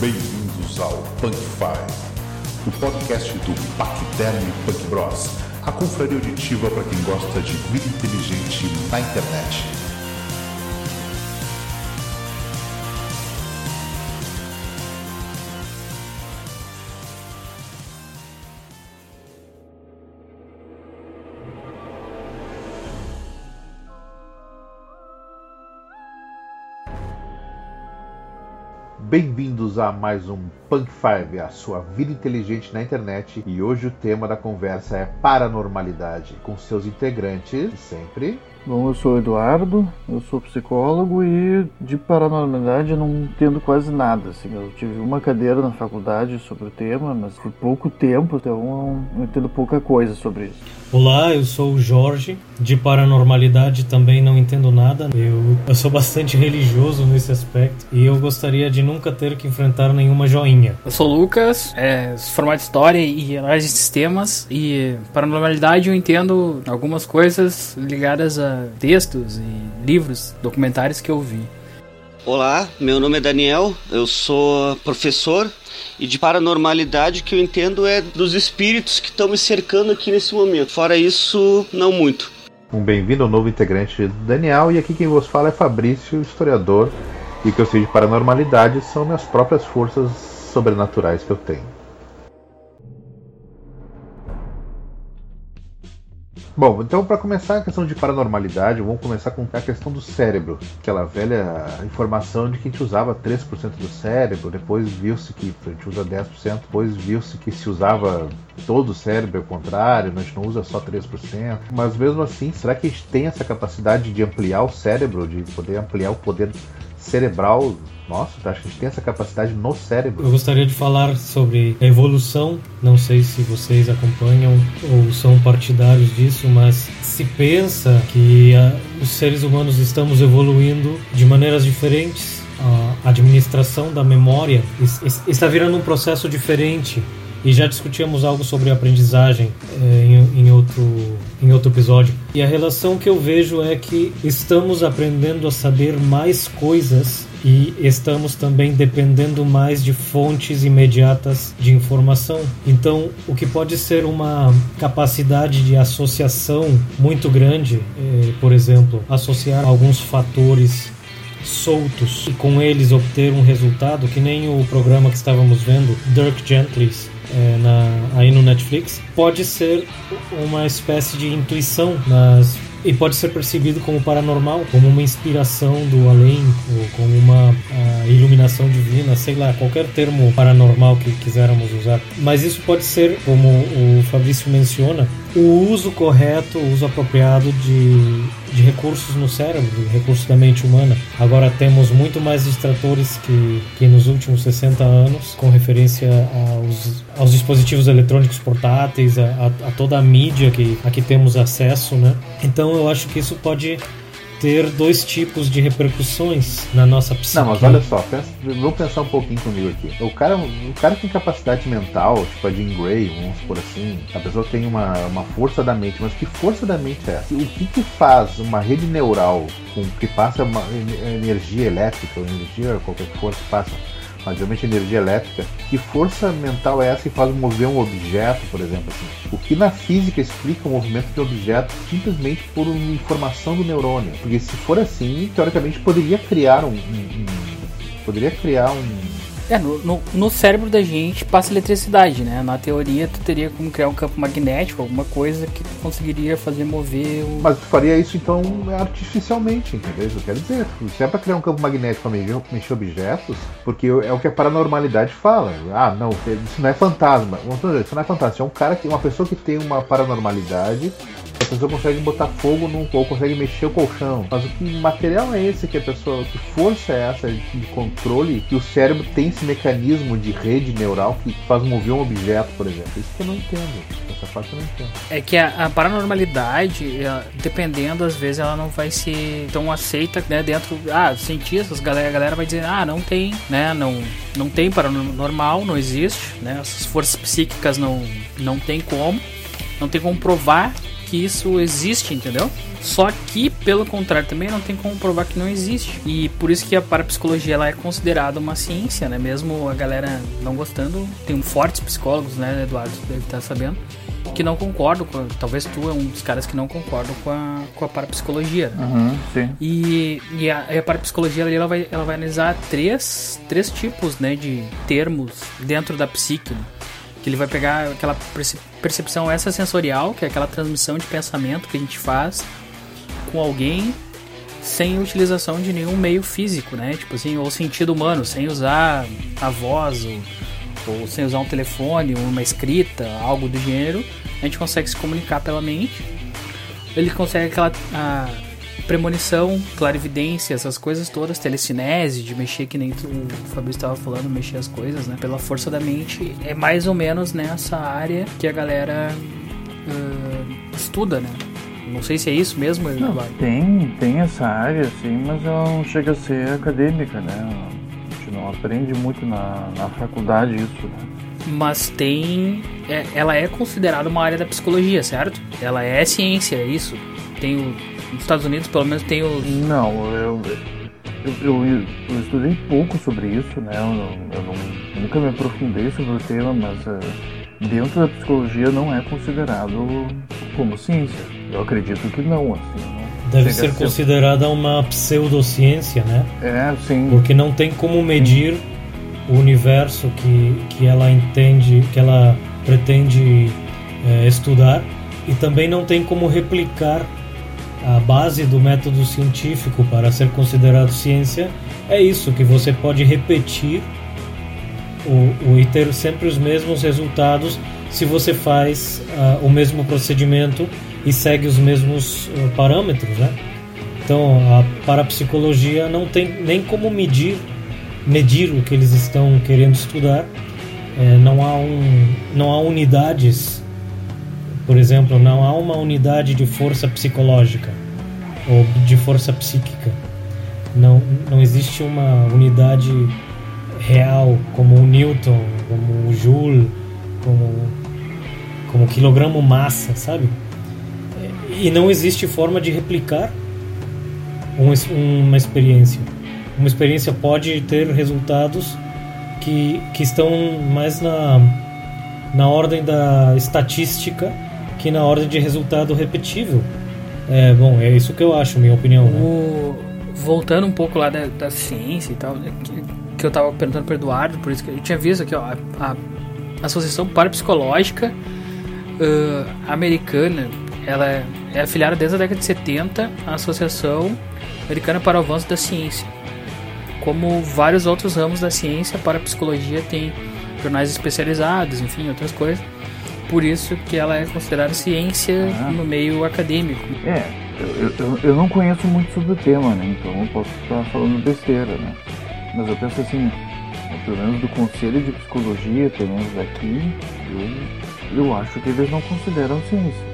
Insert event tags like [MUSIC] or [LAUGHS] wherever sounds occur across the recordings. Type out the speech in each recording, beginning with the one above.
Bem-vindos ao Punk Five, o podcast do Pacterm Punk Bros, a confraria auditiva para quem gosta de vida inteligente na internet. Bem-vindos a mais um Punk Five, a sua vida inteligente na internet. E hoje o tema da conversa é paranormalidade, com seus integrantes, sempre. Bom, eu sou o Eduardo, eu sou psicólogo e de paranormalidade eu não entendo quase nada. Assim, eu tive uma cadeira na faculdade sobre o tema, mas por pouco tempo, então eu entendo pouca coisa sobre isso. Olá, eu sou o Jorge. De paranormalidade também não entendo nada. Eu, eu sou bastante religioso nesse aspecto e eu gostaria de nunca ter que enfrentar nenhuma joinha. Eu sou o Lucas, é, formado em História e Análise de Sistemas e paranormalidade eu entendo algumas coisas ligadas a textos e livros, documentários que eu vi. Olá, meu nome é Daniel, eu sou professor e de paranormalidade que eu entendo é dos espíritos que estão me cercando aqui nesse momento. Fora isso, não muito. Um bem-vindo ao novo integrante do Daniel, e aqui quem vos fala é Fabrício, historiador, e o que eu sei de paranormalidade são minhas próprias forças sobrenaturais que eu tenho. Bom, então para começar a questão de paranormalidade, vamos começar com a questão do cérebro. Aquela velha informação de que a gente usava 3% do cérebro, depois viu-se que a gente usa 10%, depois viu-se que se usava todo o cérebro, ao contrário, a gente não usa só 3%. Mas mesmo assim, será que a gente tem essa capacidade de ampliar o cérebro, de poder ampliar o poder cerebral nossa, acho que a gente tem essa capacidade no cérebro. Eu gostaria de falar sobre a evolução. Não sei se vocês acompanham ou são partidários disso, mas se pensa que ah, os seres humanos estamos evoluindo de maneiras diferentes. A administração da memória está virando um processo diferente e já discutíamos algo sobre aprendizagem é, em, em, outro, em outro episódio. E a relação que eu vejo é que estamos aprendendo a saber mais coisas e estamos também dependendo mais de fontes imediatas de informação. Então, o que pode ser uma capacidade de associação muito grande, é, por exemplo, associar alguns fatores soltos e com eles obter um resultado que nem o programa que estávamos vendo, Dirk Gently's é, na, aí no Netflix, pode ser uma espécie de intuição nas e pode ser percebido como paranormal, como uma inspiração do além, ou como uma iluminação divina, sei lá, qualquer termo paranormal que quisermos usar. Mas isso pode ser, como o Fabrício menciona, o uso correto, o uso apropriado de, de recursos no cérebro, recursos da mente humana. Agora temos muito mais distratores que, que nos últimos 60 anos, com referência aos, aos dispositivos eletrônicos portáteis, a, a, a toda a mídia que aqui temos acesso, né? Então eu acho que isso pode ter dois tipos de repercussões na nossa psique. Não, mas olha só, pensa, vamos pensar um pouquinho comigo aqui. O cara, o cara tem capacidade mental, tipo a Jean Grey, vamos por assim. A pessoa tem uma, uma força da mente, mas que força da mente é essa? O que, que faz uma rede neural com que passa uma energia elétrica, ou energia, qualquer coisa que passa mas geralmente energia elétrica, que força mental é essa que faz mover um objeto, por exemplo? Assim? O que na física explica o movimento de um objeto simplesmente por uma informação do neurônio? Porque se for assim, teoricamente poderia criar um, um, um poderia criar um é, no, no, no, cérebro da gente passa eletricidade, né? Na teoria, tu teria como criar um campo magnético, alguma coisa que tu conseguiria fazer mover o... Mas tu faria isso, então, artificialmente, entendeu? Isso quero dizer. Se é pra criar um campo magnético pra mexer objetos, porque é o que a paranormalidade fala. Ah, não, isso não é fantasma. Isso não é fantasma. É um cara que, uma pessoa que tem uma paranormalidade a pessoa consegue botar fogo num ou consegue mexer o colchão. Mas o que material é esse que a pessoa, que força é essa de controle que o cérebro tem esse mecanismo de rede neural que faz mover um objeto, por exemplo? Isso que eu não entendo. Essa parte eu não entendo. É que a, a paranormalidade, ela, dependendo, às vezes ela não vai ser tão aceita, né, dentro, ah, cientistas, galera, a galera vai dizer, ah, não tem, né, não, não tem paranormal, não existe, né, essas forças psíquicas não, não tem como, não tem como provar que isso existe, entendeu? Só que, pelo contrário, também não tem como provar que não existe. E por isso que a parapsicologia ela é considerada uma ciência, né? Mesmo a galera não gostando, tem fortes psicólogos, né, Eduardo? Deve estar sabendo que não concordam com. Talvez tu é um dos caras que não concordam com a, com a parapsicologia. Né? Uhum, sim. E, e a, a parapsicologia ali, ela vai, ela vai analisar três, três tipos né, de termos dentro da psique. Ele vai pegar aquela percepção essa sensorial, que é aquela transmissão de pensamento que a gente faz com alguém sem utilização de nenhum meio físico, né? Tipo assim, ou sentido humano, sem usar a voz ou, ou sem usar um telefone, uma escrita, algo do gênero, a gente consegue se comunicar pela mente. Ele consegue aquela a premonição, clarividência, essas coisas todas, telecinese, de mexer que nem o Fabio estava falando, mexer as coisas, né? Pela força da mente. É mais ou menos nessa área que a galera uh, estuda, né? Não sei se é isso mesmo. Não, tem, tem essa área, sim, mas ela não chega a ser acadêmica, né? A gente não aprende muito na, na faculdade isso, né? Mas tem. É, ela é considerada uma área da psicologia, certo? Ela é ciência, é isso. Tem o, nos Estados Unidos, pelo menos, tem os. Não, eu, eu, eu, eu estudei pouco sobre isso, né? Eu, eu não, nunca me aprofundei sobre o tema, mas uh, dentro da psicologia não é considerado como ciência. Eu acredito que não, assim. Não Deve ser, ser considerada uma pseudociência, né? É, sim. Porque não tem como medir sim. o universo que, que ela entende, que ela pretende é, estudar, e também não tem como replicar a base do método científico para ser considerado ciência. É isso, que você pode repetir o, o, e ter sempre os mesmos resultados se você faz uh, o mesmo procedimento e segue os mesmos uh, parâmetros, né? Então a parapsicologia não tem nem como medir medir o que eles estão querendo estudar. É, não há um não há unidades, por exemplo, não há uma unidade de força psicológica ou de força psíquica. Não não existe uma unidade real como o Newton, como o Joule, como como quilogramo massa, sabe? E não existe forma de replicar uma experiência. Uma experiência pode ter resultados que, que estão mais na, na ordem da estatística que na ordem de resultado repetível. É, bom, é isso que eu acho, minha opinião. Né? Voltando um pouco lá da, da ciência e tal, né, que, que eu estava perguntando para Eduardo, por isso que eu tinha visto aqui, ó, a, a Associação Parapsicológica uh, Americana ela é afiliada desde a década de 70 à Associação Americana para o Avanço da Ciência. Como vários outros ramos da ciência, a psicologia tem jornais especializados, enfim, outras coisas. Por isso que ela é considerada ciência ah. no meio acadêmico. É, eu, eu, eu, não conheço muito sobre o tema, né? Então eu posso estar falando besteira, né? Mas eu penso assim, pelo menos do Conselho de Psicologia, pelo menos aqui, eu, eu acho que eles não consideram ciência.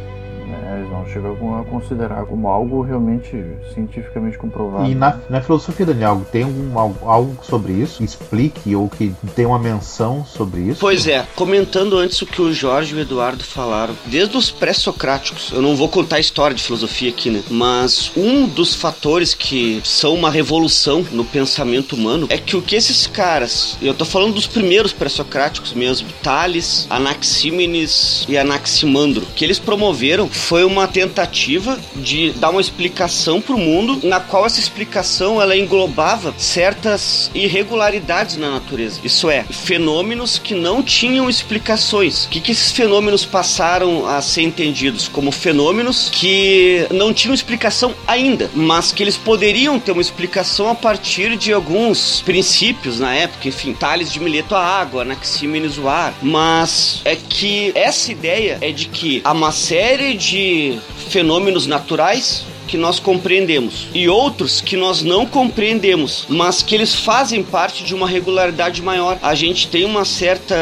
Né? Eles não chegam a considerar como algo realmente cientificamente comprovado. E na, na filosofia, Daniel, tem algum, algo, algo sobre isso? Que explique ou que tem uma menção sobre isso? Pois é, comentando antes o que o Jorge e o Eduardo falaram, desde os pré-socráticos, eu não vou contar a história de filosofia aqui, né? Mas um dos fatores que são uma revolução no pensamento humano é que o que esses caras, eu tô falando dos primeiros pré-socráticos mesmo, Tales, Anaxímenes e Anaximandro, que eles promoveram foi uma tentativa de dar uma explicação para o mundo, na qual essa explicação ela englobava certas irregularidades na natureza. Isso é, fenômenos que não tinham explicações. O que, que esses fenômenos passaram a ser entendidos como fenômenos que não tinham explicação ainda, mas que eles poderiam ter uma explicação a partir de alguns princípios na época, enfim, Tales de Mileto a água, Anaxímenes o ar. Mas é que essa ideia é de que há uma série de de fenômenos naturais que nós compreendemos e outros que nós não compreendemos, mas que eles fazem parte de uma regularidade maior. A gente tem uma certa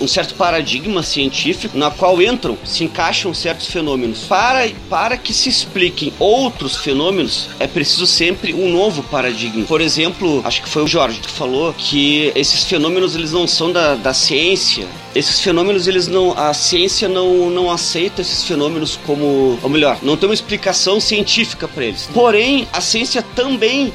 um certo paradigma científico na qual entram, se encaixam certos fenômenos. Para para que se expliquem outros fenômenos, é preciso sempre um novo paradigma. Por exemplo, acho que foi o Jorge que falou que esses fenômenos eles não são da, da ciência esses fenômenos, eles não. A ciência não, não aceita esses fenômenos como. Ou melhor, não tem uma explicação científica para eles. Porém, a ciência também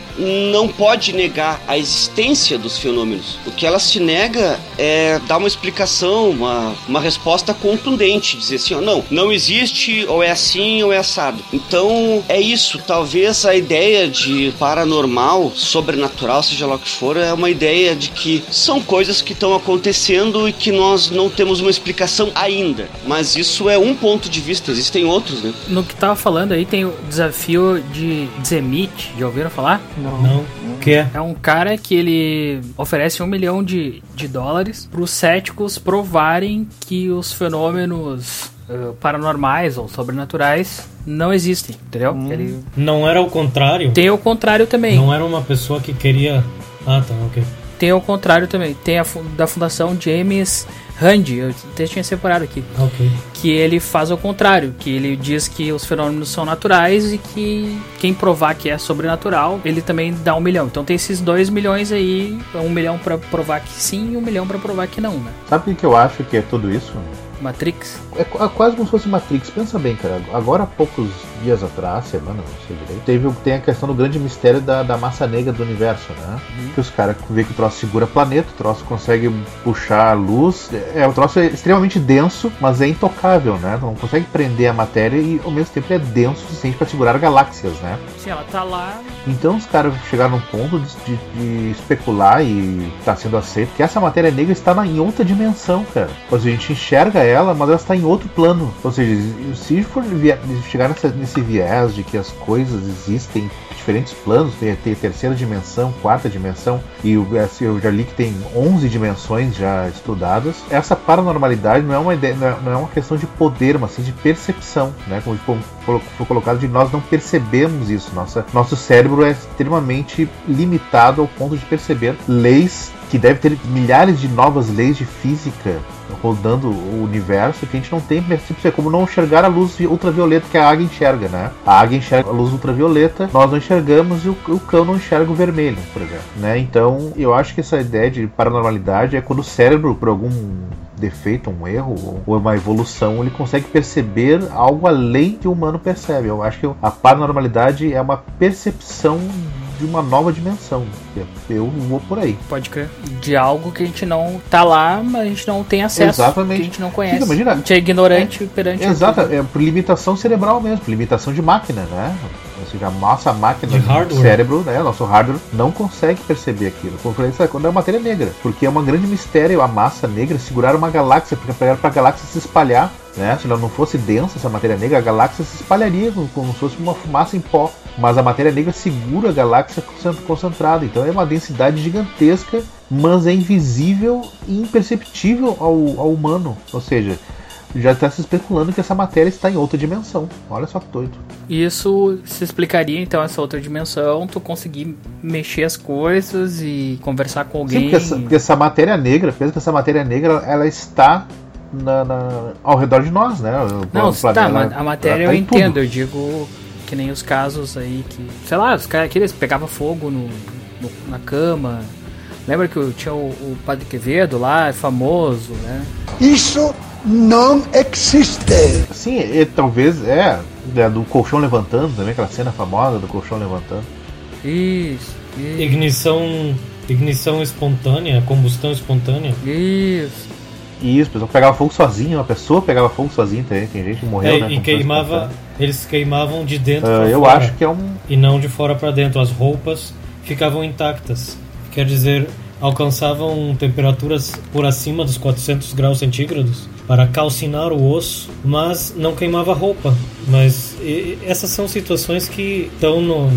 não pode negar a existência dos fenômenos. O que ela se nega é dar uma explicação, uma, uma resposta contundente, dizer assim, ó, não, não existe, ou é assim, ou é assado. Então, é isso. Talvez a ideia de paranormal, sobrenatural, seja lá o que for, é uma ideia de que são coisas que estão acontecendo e que nós não temos uma explicação ainda. Mas isso é um ponto de vista, existem outros, né? No que tava falando aí tem o desafio de Zemit, já ouviram falar? Não. Não. O que é? É um cara que ele oferece um milhão de, de dólares para os céticos provarem que os fenômenos uh, paranormais ou sobrenaturais não existem, entendeu? Hum. Ele... Não era o contrário? Tem o contrário também. Não era uma pessoa que queria. Ah, tá, ok. Tem o contrário também. Tem a da Fundação James Rand, eu até tinha separado aqui. Ok. Que ele faz o contrário, que ele diz que os fenômenos são naturais e que quem provar que é sobrenatural, ele também dá um milhão. Então tem esses dois milhões aí, um milhão para provar que sim e um milhão para provar que não, né? Sabe o que eu acho que é tudo isso? Matrix? É, é quase como se fosse Matrix. Pensa bem, cara. Agora há poucos dias atrás, semana, não sei direito, teve, tem a questão do grande mistério da, da massa negra do universo, né? Uhum. Que os caras vê que o troço segura planeta, o troço consegue puxar a luz. É, o troço é extremamente denso, mas é intocável, né? Não consegue prender a matéria e ao mesmo tempo é denso o suficiente para segurar galáxias, né? Sim, ela tá lá. Então os caras chegaram num ponto de, de, de especular e tá sendo aceito que essa matéria negra está na, em outra dimensão, cara. Seja, a gente enxerga ela, mas ela está em outro plano. Ou seja, se for chegar nessa, nesse viés de que as coisas existem em diferentes planos, tem, tem terceira dimensão, quarta dimensão, e eu, eu já li que tem 11 dimensões já estudadas. Essa paranormalidade não é uma ideia, não é uma questão de poder, mas sim de percepção, né? Como foi colocado de nós não percebemos isso. Nossa, nosso cérebro é extremamente limitado ao ponto de perceber leis que deve ter milhares de novas leis de física rodando o universo que a gente não tem percepção. É como não enxergar a luz ultravioleta que a águia enxerga, né? A águia enxerga a luz ultravioleta, nós não enxergamos e o, o cão não enxerga o vermelho, por exemplo. Né? Então, eu acho que essa ideia de paranormalidade é quando o cérebro, por algum defeito, um erro ou uma evolução, ele consegue perceber algo além que o humano percebe. Eu acho que a paranormalidade é uma percepção de uma nova dimensão. Eu vou por aí. Pode crer. De algo que a gente não tá lá, mas a gente não tem acesso. Exatamente. Que a gente não conhece. Imagina, a gente é ignorante é, perante Exato, é por limitação cerebral mesmo, por limitação de máquina, né? Ou seja, a nossa máquina do cérebro, né, nosso hardware, não consegue perceber aquilo. Quando é matéria negra. Porque é um grande mistério a massa negra segurar uma galáxia, porque para a galáxia se espalhar né? Se ela não fosse densa, essa matéria negra, a galáxia se espalharia como se fosse uma fumaça em pó. Mas a matéria negra segura a galáxia concentrada. Então é uma densidade gigantesca, mas é invisível e imperceptível ao, ao humano. Ou seja, já está se especulando que essa matéria está em outra dimensão. Olha só que doido. Isso se explicaria então essa outra dimensão, tu conseguir mexer as coisas e conversar com alguém. Sim, porque essa, porque essa matéria negra, pensa que essa matéria negra ela está na, na, ao redor de nós, né? O Não, tá, ela, a matéria eu entendo, tudo. eu digo que nem os casos aí que, sei lá, os caras aqueles pegavam fogo no, no, na cama. Lembra que tinha o, o Padre Quevedo lá, famoso, né? Isso não existe. Sim, e, talvez é, é, do colchão levantando também, aquela cena famosa do colchão levantando. Isso. isso. Ignição, ignição espontânea, combustão espontânea. Isso. Isso, a pessoa pegava fogo sozinho, uma pessoa pegava fogo sozinho também, tem gente que morreu, é, né? E queimava, eles queimavam de dentro uh, pra eu fora. acho que é um. E não de fora para dentro. As roupas ficavam intactas. Quer dizer, alcançavam temperaturas por acima dos 400 graus centígrados para calcinar o osso, mas não queimava roupa. Mas e, essas são situações que estão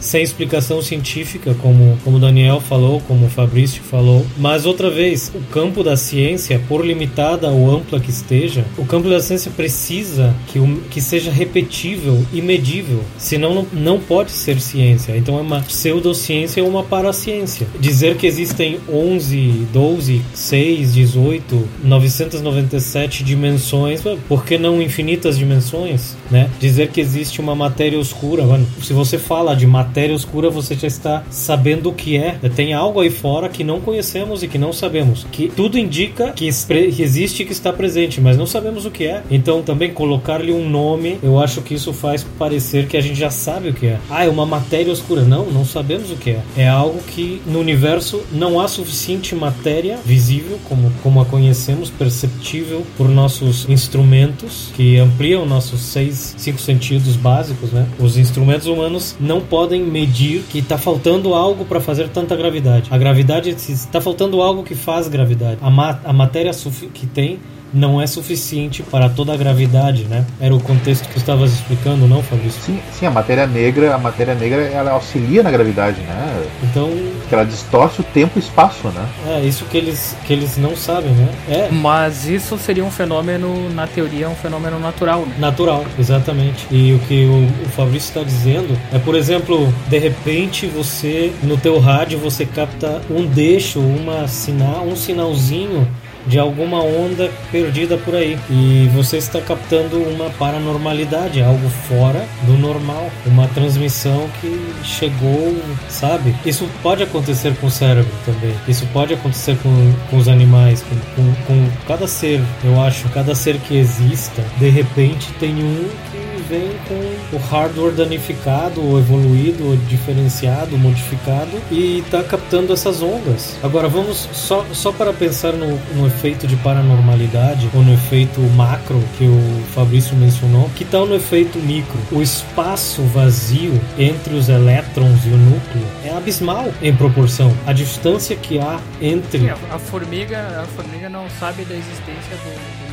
sem explicação científica, como, como o Daniel falou, como o Fabrício falou. Mas outra vez, o campo da ciência, por limitada ou ampla que esteja, o campo da ciência precisa que, que seja repetível e medível, senão não, não pode ser ciência. Então é uma pseudociência ou uma paraciência. Dizer que existem 11, 12, 6, 18, 997 dimensões, por que não infinitas dimensões? Né? Dizer que existe uma matéria escura. Mano, se você fala de matéria escura, você já está sabendo o que é. Tem algo aí fora que não conhecemos e que não sabemos. Que tudo indica que existe e que está presente, mas não sabemos o que é. Então, também colocar-lhe um nome, eu acho que isso faz parecer que a gente já sabe o que é. Ah, é uma matéria escura. Não, não sabemos o que é. É algo que no universo não há suficiente matéria visível, como, como a conhecemos, perceptível por nossos instrumentos, que ampliam nossos seis, cinco sentidos básicos, né? Os instrumentos humanos não podem medir que está faltando algo para fazer tanta gravidade. A gravidade está faltando algo que faz gravidade. A, ma a matéria que tem não é suficiente para toda a gravidade, né? Era o contexto que estavas explicando, não, Fabrício? Sim, sim, a matéria negra, a matéria negra, ela auxilia na gravidade, né? Então, Porque ela distorce o tempo e espaço, né? É, isso que eles que eles não sabem, né? É. Mas isso seria um fenômeno, na teoria, um fenômeno natural, né? Natural, exatamente. E o que o, o Fabrício está dizendo é, por exemplo, de repente você no teu rádio você capta um deixo, uma sinal, um sinalzinho de alguma onda perdida por aí. E você está captando uma paranormalidade, algo fora do normal, uma transmissão que chegou, sabe? Isso pode acontecer com o cérebro também. Isso pode acontecer com, com os animais, com, com, com cada ser. Eu acho, cada ser que exista, de repente tem um que vem com o hardware danificado, evoluído, diferenciado, modificado e está captando essas ondas. Agora vamos só, só para pensar no, no efeito de paranormalidade ou no efeito macro que o Fabrício mencionou, que tal no efeito micro? O espaço vazio entre os elétrons e o núcleo é abismal em proporção. A distância que há entre. a, a, formiga, a formiga não sabe da existência do,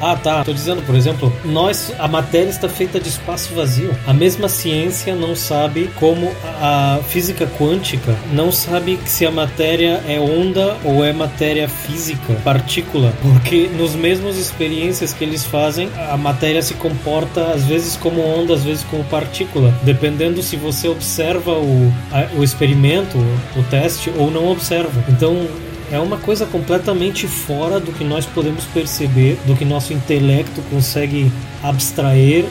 Ah, tá. Tô dizendo, por exemplo, nós a matéria está feita de espaço vazio. A mesma ciência não sabe como a física quântica não sabe se a matéria é onda ou é matéria física, partícula, porque nos mesmos experiências que eles fazem, a matéria se comporta às vezes como onda, às vezes como partícula, dependendo se você observa o, a, o experimento, o teste ou não observa. Então, é uma coisa completamente fora do que nós podemos perceber, do que nosso intelecto consegue abstrair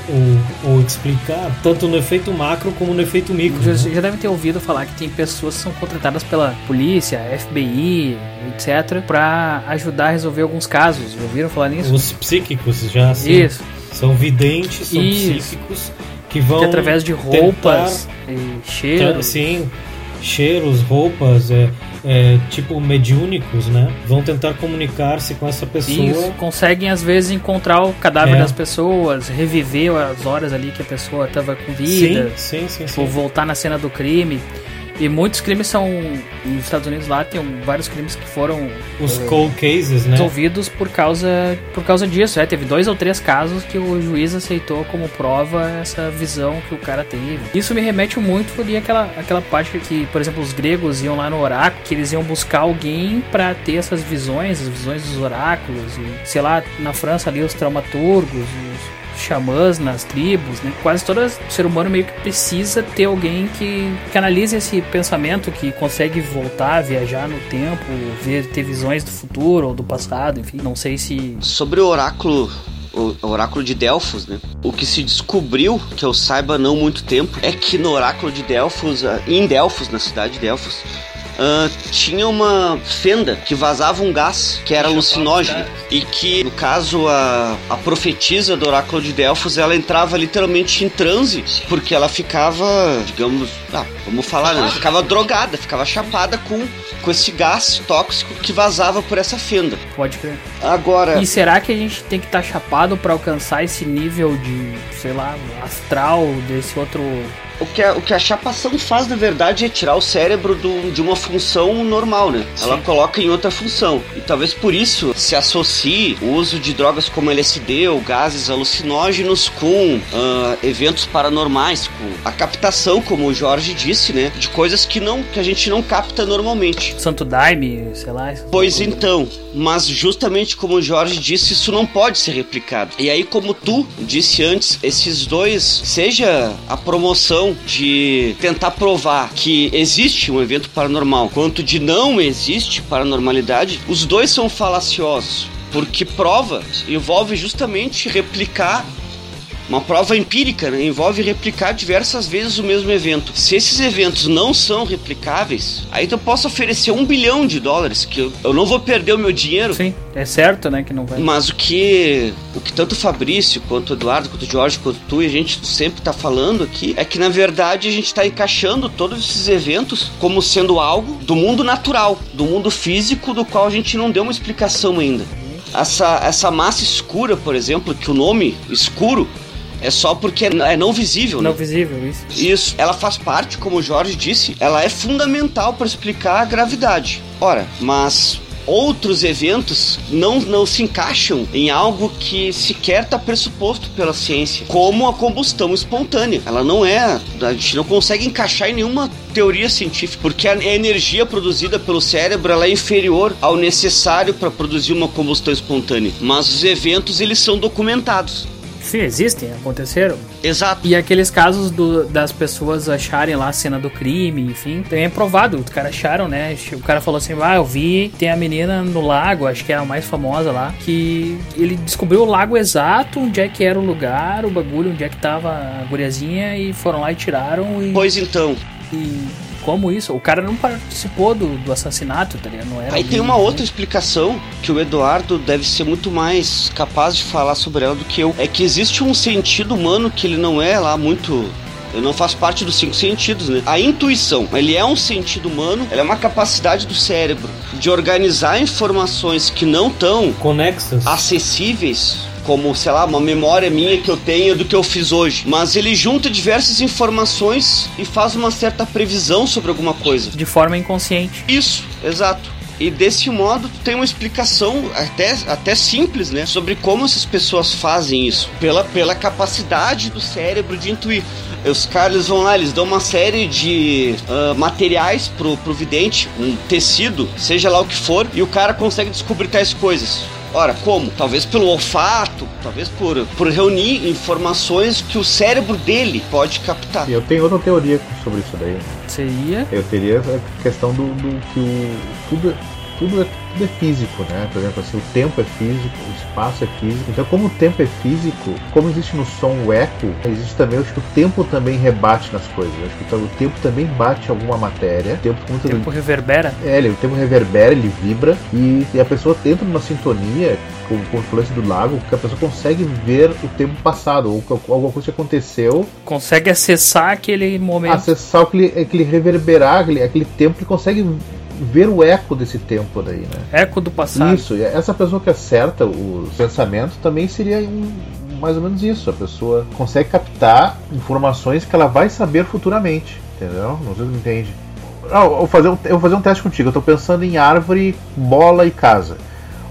ou, ou explicar, tanto no efeito macro como no efeito micro. Já, né? já devem ter ouvido falar que tem pessoas que são contratadas pela polícia, FBI, etc., para ajudar a resolver alguns casos. Já ouviram falar nisso? Os psíquicos já assim, Isso. São videntes, são Isso. psíquicos que vão. Que através de roupas e cheiros. Sim, cheiros, roupas, é, é, tipo mediúnicos, né? Vão tentar comunicar-se com essa pessoa. Isso, conseguem às vezes encontrar o cadáver é. das pessoas, reviver as horas ali que a pessoa estava com vida, sim, sim, sim, ou voltar na cena do crime. E muitos crimes são. Nos Estados Unidos lá tem vários crimes que foram. Os cold cases, né? Resolvidos por causa, por causa disso. É, teve dois ou três casos que o juiz aceitou como prova essa visão que o cara teve. Isso me remete muito ali àquela, àquela parte que, por exemplo, os gregos iam lá no oráculo, que eles iam buscar alguém para ter essas visões, as visões dos oráculos. E, sei lá, na França ali os traumaturgos, os xamãs nas tribos, né? Quase todo ser humano meio que precisa ter alguém que canalize esse pensamento, que consegue voltar, viajar no tempo, ver, ter visões do futuro ou do passado, enfim. Não sei se. Sobre o oráculo o oráculo de Delfos, né? O que se descobriu, que eu saiba não muito tempo, é que no oráculo de Delfos, em Delfos, na cidade de Delfos, uh, tinha uma fenda que vazava um gás que era alucinógeno e que, no caso, a, a profetisa do oráculo de Delfos, ela entrava literalmente em transe porque ela ficava, digamos, ah, vamos falar, né? ficava drogada, ficava chapada com, com esse gás tóxico que vazava por essa fenda. Pode crer. Agora. E será que a gente tem que estar tá chapado para alcançar esse nível de, sei lá, astral desse outro o que, a, o que a chapação faz, na verdade, é tirar o cérebro do, de uma função normal, né? Sim. Ela coloca em outra função. E talvez por isso se associe o uso de drogas como LSD ou gases alucinógenos com uh, eventos paranormais, com a captação, como o Jorge disse, né? De coisas que, não, que a gente não capta normalmente. Santo Daime, sei lá. Pois então, mas justamente como o Jorge disse, isso não pode ser replicado. E aí, como tu disse antes, esses dois, seja a promoção de tentar provar que existe um evento paranormal quanto de não existe paranormalidade, os dois são falaciosos. Porque prova envolve justamente replicar uma prova empírica, né? envolve replicar diversas vezes o mesmo evento. Se esses eventos não são replicáveis, aí eu posso oferecer um bilhão de dólares, que eu, eu não vou perder o meu dinheiro. Sim, é certo, né, que não vai. Mas o que o que tanto o Fabrício, quanto o Eduardo, quanto o Jorge, quanto tu e a gente sempre tá falando aqui, é que na verdade a gente tá encaixando todos esses eventos como sendo algo do mundo natural, do mundo físico, do qual a gente não deu uma explicação ainda. Essa, essa massa escura, por exemplo, que o nome escuro é só porque é não visível, Não né? visível, isso. Isso, ela faz parte, como o Jorge disse, ela é fundamental para explicar a gravidade. Ora, mas outros eventos não, não se encaixam em algo que sequer está pressuposto pela ciência, como a combustão espontânea. Ela não é, a gente não consegue encaixar em nenhuma teoria científica, porque a energia produzida pelo cérebro ela é inferior ao necessário para produzir uma combustão espontânea. Mas os eventos eles são documentados. Sim, existem, aconteceram. Exato. E aqueles casos do- das pessoas acharem lá a cena do crime, enfim, também é provado. Os caras acharam, né? O cara falou assim: ah, eu vi, tem a menina no lago, acho que é a mais famosa lá, que ele descobriu o lago exato, onde é que era o lugar, o bagulho, onde é que tava a guriazinha, e foram lá e tiraram. E, Pois então, e como isso? O cara não participou do, do assassinato, tá ligado? Não era Aí tem uma né? outra explicação que o Eduardo deve ser muito mais capaz de falar sobre ela do que eu. É que existe um sentido humano que ele não é lá muito. Eu não faço parte dos cinco sentidos, né? A intuição, ele é um sentido humano, ela é uma capacidade do cérebro de organizar informações que não estão Conexas. acessíveis, como, sei lá, uma memória minha que eu tenho do que eu fiz hoje. Mas ele junta diversas informações e faz uma certa previsão sobre alguma coisa. De forma inconsciente. Isso, exato. E desse modo tu tem uma explicação até, até simples, né? Sobre como essas pessoas fazem isso. Pela, pela capacidade do cérebro de intuir. Os caras vão lá, eles dão uma série de ah, materiais pro, pro vidente, um tecido, seja lá o que for, e o cara consegue descobrir tais coisas. Ora, como? Talvez pelo olfato, talvez por, por reunir informações que o cérebro dele pode captar. Eu tenho outra teoria sobre isso daí. Seria. Eu teria a questão do, do que o, tudo, tudo, é, tudo é físico, né? Por exemplo, assim, o tempo é físico, o espaço é físico. Então, como o tempo é físico, como existe no som o eco, existe também, acho que o tempo também rebate nas coisas. Eu acho que então, o tempo também bate alguma matéria. O tempo, O tempo reverbera. é, ele, o tempo reverbera, ele vibra e, e a pessoa entra numa sintonia com, com o influência do lago que a pessoa consegue ver o tempo passado ou que alguma coisa que aconteceu Consegue acessar aquele momento. acessar aquele, aquele reverberar, aquele, aquele tempo, ele consegue ver o eco desse tempo daí, né? Eco do passado. Isso, essa pessoa que acerta os pensamentos também seria um, mais ou menos isso. A pessoa consegue captar informações que ela vai saber futuramente, entendeu? Não sei se me entende. Ah, eu vou fazer um, eu vou fazer um teste contigo. Eu tô pensando em árvore, bola e casa.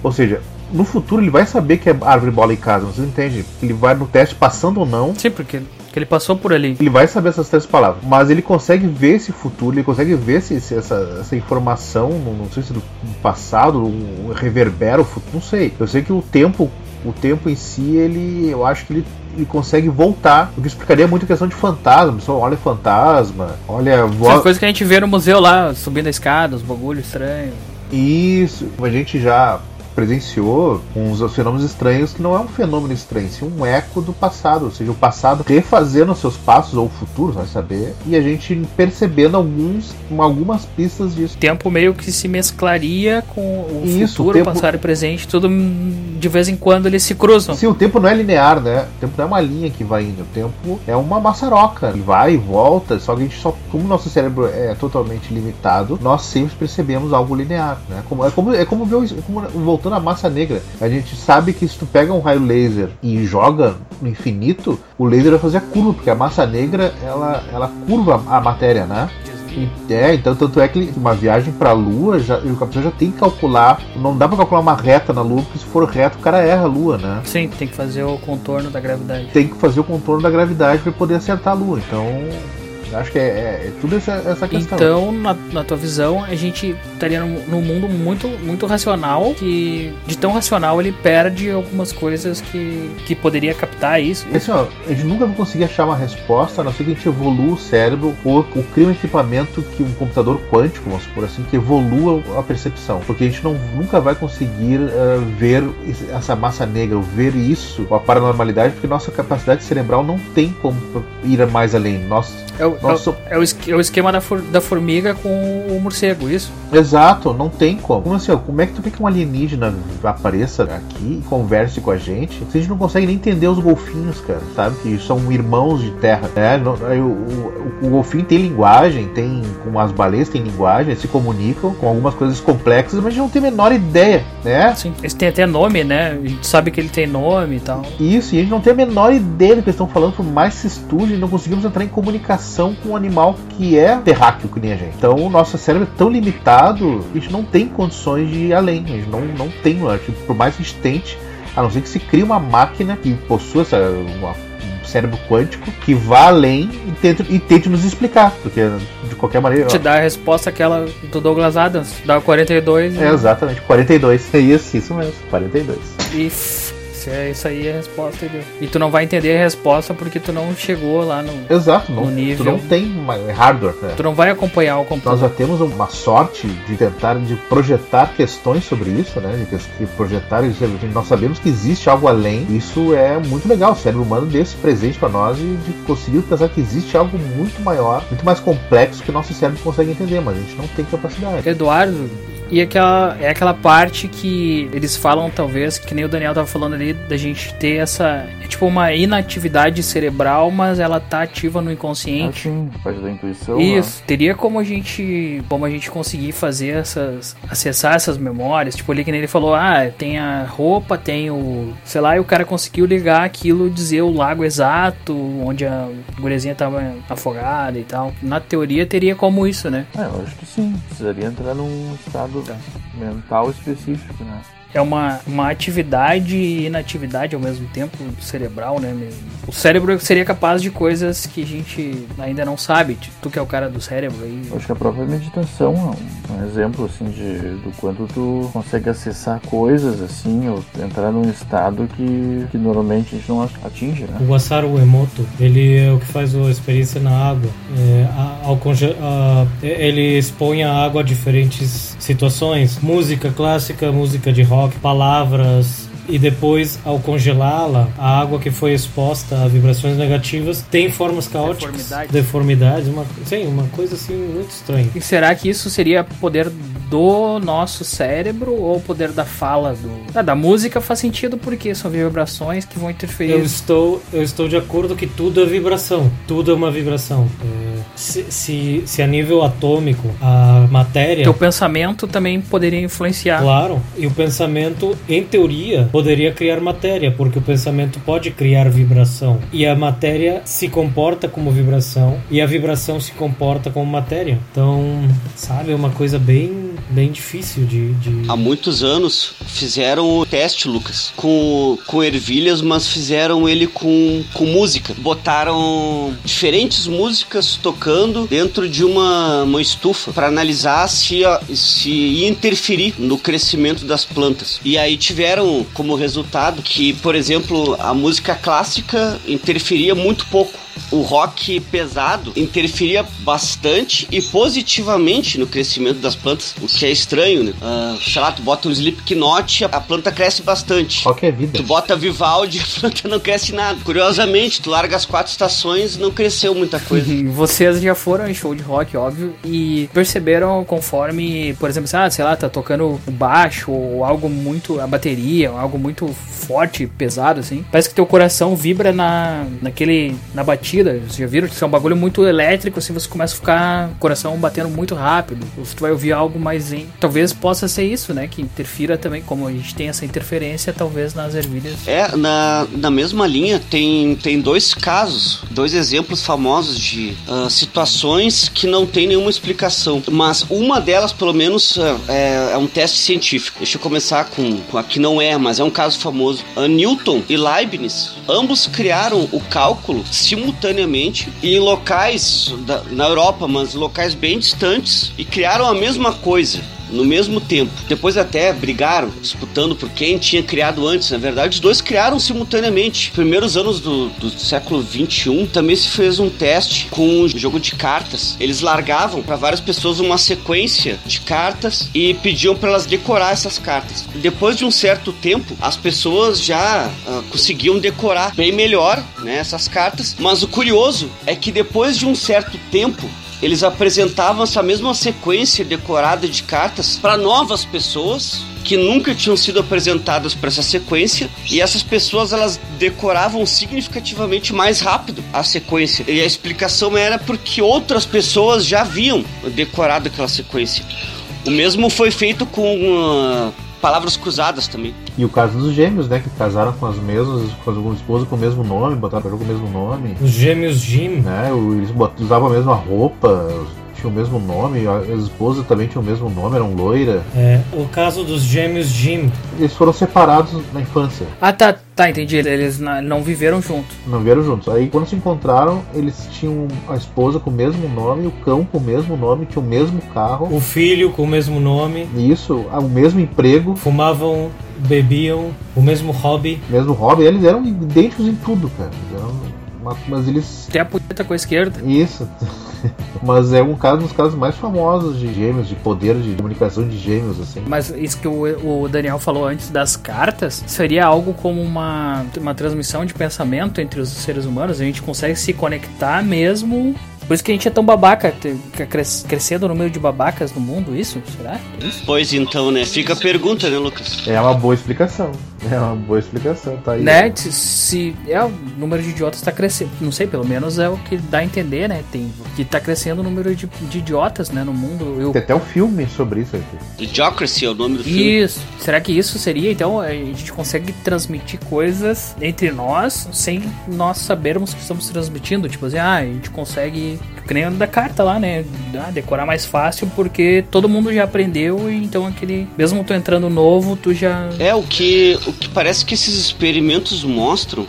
Ou seja, no futuro ele vai saber que é árvore, bola e casa. Você entende? Ele vai no teste passando ou não Sim, porque que ele passou por ali. ele vai saber essas três palavras, mas ele consegue ver esse futuro, ele consegue ver se, se essa, essa informação, não, sei se do passado, um, reverbera o futuro, não sei. Eu sei que o tempo, o tempo em si, ele, eu acho que ele, ele consegue voltar, o que explicaria muito a questão de fantasma. Pessoa olha fantasma, olha Essas voz. coisas que a gente vê no museu lá, subindo a escada, os bagulhos estranhos. Isso, a gente já presenciou uns fenômenos estranhos que não é um fenômeno estranho, sim um eco do passado, ou seja, o passado refazendo seus passos ou o futuro, vai saber, e a gente percebendo alguns, algumas pistas disso. Tempo meio que se mesclaria com o Isso, futuro, o tempo- passado e presente, tudo hum, de vez em quando eles se cruzam. Sim, o tempo não é linear, né? O tempo não é uma linha que vai indo. O tempo é uma maçaroca. Ele vai e volta. Só que a gente só. Como nosso cérebro é totalmente limitado, nós sempre percebemos algo linear, né? Como, é, como, é como ver o- é voltando à massa negra. A gente sabe que se tu pega um raio laser e joga no infinito, o laser vai fazer a curva, porque a massa negra ela, ela curva a matéria, né? É, então tanto é que uma viagem pra Lua, já, o capitão já tem que calcular. Não dá pra calcular uma reta na Lua, porque se for reto, o cara erra a Lua, né? Sim, tem que fazer o contorno da gravidade. Tem que fazer o contorno da gravidade para poder acertar a Lua. Então, Acho que é, é- é tudo essa, essa questão. Então, na, na tua visão, a gente estaria num, num mundo muito, muito racional, que de tão racional ele perde algumas coisas que, que poderia captar isso. Assim, ó, a gente nunca vai conseguir achar uma resposta, a não ser que a gente evolua o cérebro ou, ou crie um equipamento que um computador quântico, vamos supor assim, que evolua a percepção. Porque a gente não, nunca vai conseguir ah, ver essa massa negra, ou ver isso, a paranormalidade, porque nossa capacidade cerebral não tem como ir mais além. Nós, É o, nós so- é o, esque- é o esquema da, for- da formiga com o morcego, isso? Exato, não tem como. Como assim, como é que tu quer que um alienígena apareça aqui e converse com a gente se a gente não consegue nem entender os golfinhos, cara, sabe? Que são irmãos de terra, né? O, o- o golfinho tem linguagem, tem, como as baleias têm linguagem, eles se comunicam com algumas coisas complexas, mas a gente não tem a menor ideia, né? Sim. Eles têm até nome, né? A gente sabe que ele tem nome e tal. Isso, e a gente não tem a menor ideia do que eles estão falando, por mais que se estude, não conseguimos entrar em comunicação com um animal que é terráqueo que nem a gente. Então o nosso cérebro é tão limitado a gente não tem condições de ir além. A gente não, não tem, por mais que a gente tente, a não ser que se crie uma máquina que possua essa, uma- um cérebro quântico que vá além e tente, e tente nos explicar. Porque de qualquer maneira. Te dá a resposta aquela do Douglas Adams, dá o 42 É exatamente, 42. É isso, isso mesmo, 42. e é isso aí é a resposta. entendeu? E tu não vai entender a resposta porque tu não chegou lá no. Exato, não, No nível- tu não tem uma- hardware. né? Tu não vai acompanhar o Nós computador. já temos uma sorte de tentar de projetar questões sobre isso, né? De, projetar isso. Nós sabemos que existe algo além. Isso é muito legal. O cérebro humano deu esse presente para nós e de conseguir pensar que existe algo muito maior, muito mais complexo que o nosso cérebro consegue entender, mas a gente não tem capacidade. Eduardo, e aquela, é aquela parte que eles falam, talvez, que nem o Daniel tava falando ali, da gente ter essa. É tipo uma inatividade cerebral, mas ela tá ativa no inconsciente. Assim, parte da intuição. né? Isso, teria como a gente como a gente conseguir fazer essas acessar essas memórias, tipo ali que nem ele falou, ah, tem a roupa, tem o, sei lá, e o cara conseguiu ligar aquilo, dizer o lago exato, onde a gurezinha tava afogada e tal. Na teoria teria como isso, né? É, eu acho que sim. Precisaria entrar num estado mental específico, né? É uma, uma atividade e inatividade ao mesmo tempo cerebral, né? O cérebro seria capaz de coisas que a gente ainda não sabe. Tu que é o cara do cérebro aí. Eu acho que a própria meditação é um, um exemplo assim de do quanto tu consegue acessar coisas assim ou entrar num estado que, que normalmente a gente não atinge, né? O Wasaru Emoto, ele é o que faz a experiência na água. É, ao conge- a- ele expõe a água a diferentes situações. Música clássica, música de rock, palavras. E depois, ao congelá-la, a água que foi exposta a vibrações negativas tem formas caóticas, Deformidades. deformidades, uma, sim, uma coisa assim muito estranha. E será que isso seria poder do nosso cérebro ou poder da fala do. Ah, da música faz sentido porque são vibrações que vão interferir. Eu estou, eu estou de acordo que tudo é vibração. Tudo é uma vibração. É, se, se, se a nível atômico a matéria. Teu pensamento também poderia influenciar. Claro, e o pensamento, em teoria, poderia criar matéria, porque o pensamento pode criar vibração. E a matéria se comporta como vibração, e a vibração se comporta como matéria. Então, sabe, é uma coisa bem, bem difícil de. de... Há muitos anos fizeram o teste, Lucas, com, com ervilhas, mas fizeram ele com, com música. Botaram diferentes músicas tocando dentro de uma, uma estufa para analisar se, se ia interferir no crescimento das plantas. E aí tiveram como resultado que, por exemplo, a música clássica interferia muito pouco. O rock pesado interferia bastante e positivamente no crescimento das plantas, o que é estranho, né? Ah, sei lá, tu bota um Slipknot, a planta cresce bastante. Que é vida? Tu bota Vivaldi, [LAUGHS] a planta não cresce nada. Curiosamente, tu larga as quatro estações, não cresceu muita coisa. E Vocês já foram em show de rock, óbvio, e perceberam conforme, por exemplo, ah, sei lá, tá tocando o baixo ou algo muito, a bateria, algo muito forte, pesado, assim. Parece que teu coração vibra na, naquele, na batida. Vocês já viram que é um bagulho muito elétrico, assim, você começa a ficar, coração batendo muito rápido. Ou vai ouvir algo mais dizem, talvez possa ser isso, né? Que interfira também, como a gente tem essa interferência, talvez nas ervilhas. É, na, na mesma linha tem, tem dois casos, dois exemplos famosos de uh, situações que não tem nenhuma explicação. Mas uma delas, pelo menos, uh, é, é, um teste científico. Deixa eu começar com, com a que não é, mas é um caso famoso. Uh, Newton e Leibniz, ambos criaram o cálculo simultaneamente em locais da, na Europa, mas locais bem distantes, e criaram a mesma coisa no mesmo tempo. Depois até brigaram, disputando por quem tinha criado antes. Na verdade, os dois criaram simultaneamente. Primeiros anos do, do século 21 também se fez um teste com um jogo de cartas. Eles largavam para várias pessoas uma sequência de cartas e pediam para elas decorar essas cartas. Depois de um certo tempo, as pessoas já uh, conseguiam decorar bem melhor né, essas cartas. Mas o curioso é que depois de um certo tempo, eles apresentavam essa mesma sequência decorada de cartas para novas pessoas que nunca tinham sido apresentadas para essa sequência e essas pessoas elas decoravam significativamente mais rápido a sequência e a explicação era porque outras pessoas já haviam decorado aquela sequência. O mesmo foi feito com uh, palavras cruzadas também. E o caso dos gêmeos, né? Que casaram com as mesmas, com a esposa com o mesmo nome, botaram pra jogo com o mesmo nome. Os gêmeos Jim. Né? Eles usavam a mesma roupa, tinha o mesmo nome, a esposa também tinha o mesmo nome, eram loira. É, o caso dos gêmeos Jim. Eles foram separados na infância. Ah, tá, tá, entendi. Eles não viveram juntos. Não viveram juntos. Aí quando se encontraram, eles tinham a esposa com o mesmo nome, o cão com o mesmo nome, tinha o mesmo carro. O filho com o mesmo nome. Isso, o mesmo emprego. Fumavam, bebiam, o mesmo hobby. Mesmo hobby, eles eram idênticos em tudo, cara. Eles eram mas eles. Tem a punheta com a esquerda. Isso. [LAUGHS] Mas é um caso dos casos mais famosos de gêmeos, de poder de comunicação de gêmeos, assim. Mas isso que o, o Daniel falou antes das cartas seria algo como uma, uma transmissão de pensamento entre os seres humanos. A gente consegue se conectar mesmo por isso que a gente é tão babaca, crescendo o número de babacas no mundo, isso? Será? Isso? Pois então, né? Fica a pergunta, né, Lucas? É uma boa explicação. É uma boa explicação, tá aí. Né? Se, se é, o número de idiotas tá crescendo, não sei, pelo menos é o que dá a entender, né? Tem, que tá crescendo o número de, de idiotas, né, no mundo. Eu... Tem até um filme sobre isso aqui. Idiocracy é o nome do filme. Isso. Será que isso seria, então, a gente consegue transmitir coisas entre nós sem nós sabermos que estamos transmitindo? Tipo assim, ah, a gente consegue que nem da carta lá, né? Ah, decorar mais fácil porque todo mundo já aprendeu e então aquele. Mesmo tu entrando novo, tu já. É, o que, o que parece que esses experimentos mostram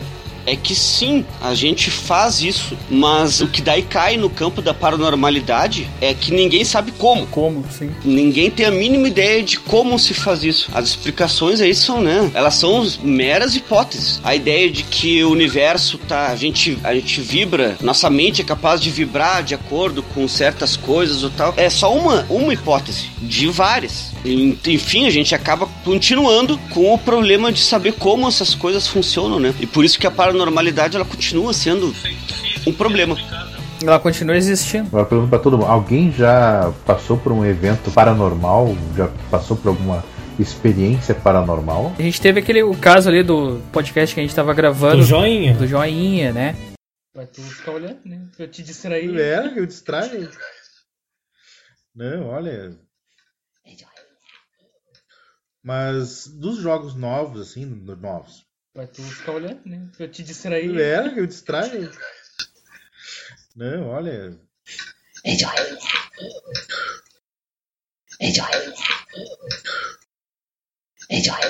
é que sim, a gente faz isso, mas o que daí cai no campo da paranormalidade é que ninguém sabe como. Como, sim. Ninguém tem a mínima ideia de como se faz isso. As explicações aí são, né? Elas são meras hipóteses. A ideia de que o universo tá, a gente, a gente vibra, nossa mente é capaz de vibrar de acordo com certas coisas ou tal, é só uma, uma hipótese de várias. Enfim, a gente acaba continuando com o problema de saber como essas coisas funcionam, né? E por isso que a paranormalidade ela continua sendo um problema. Ela continua existindo. Agora pergunto pra todo mundo: alguém já passou por um evento paranormal? Já passou por alguma experiência paranormal? A gente teve aquele o caso ali do podcast que a gente tava gravando. Do joinha. Do joinha, né? Vai tu ficar olhando, né? Eu te distrair. É, eu distraio. Não, olha. Mas dos jogos novos, assim, novos. Vai tu ficar olhando, né? Eu te distrair. É, eu distraio. Não, olha. Enjoy. Enjoy. Enjoy.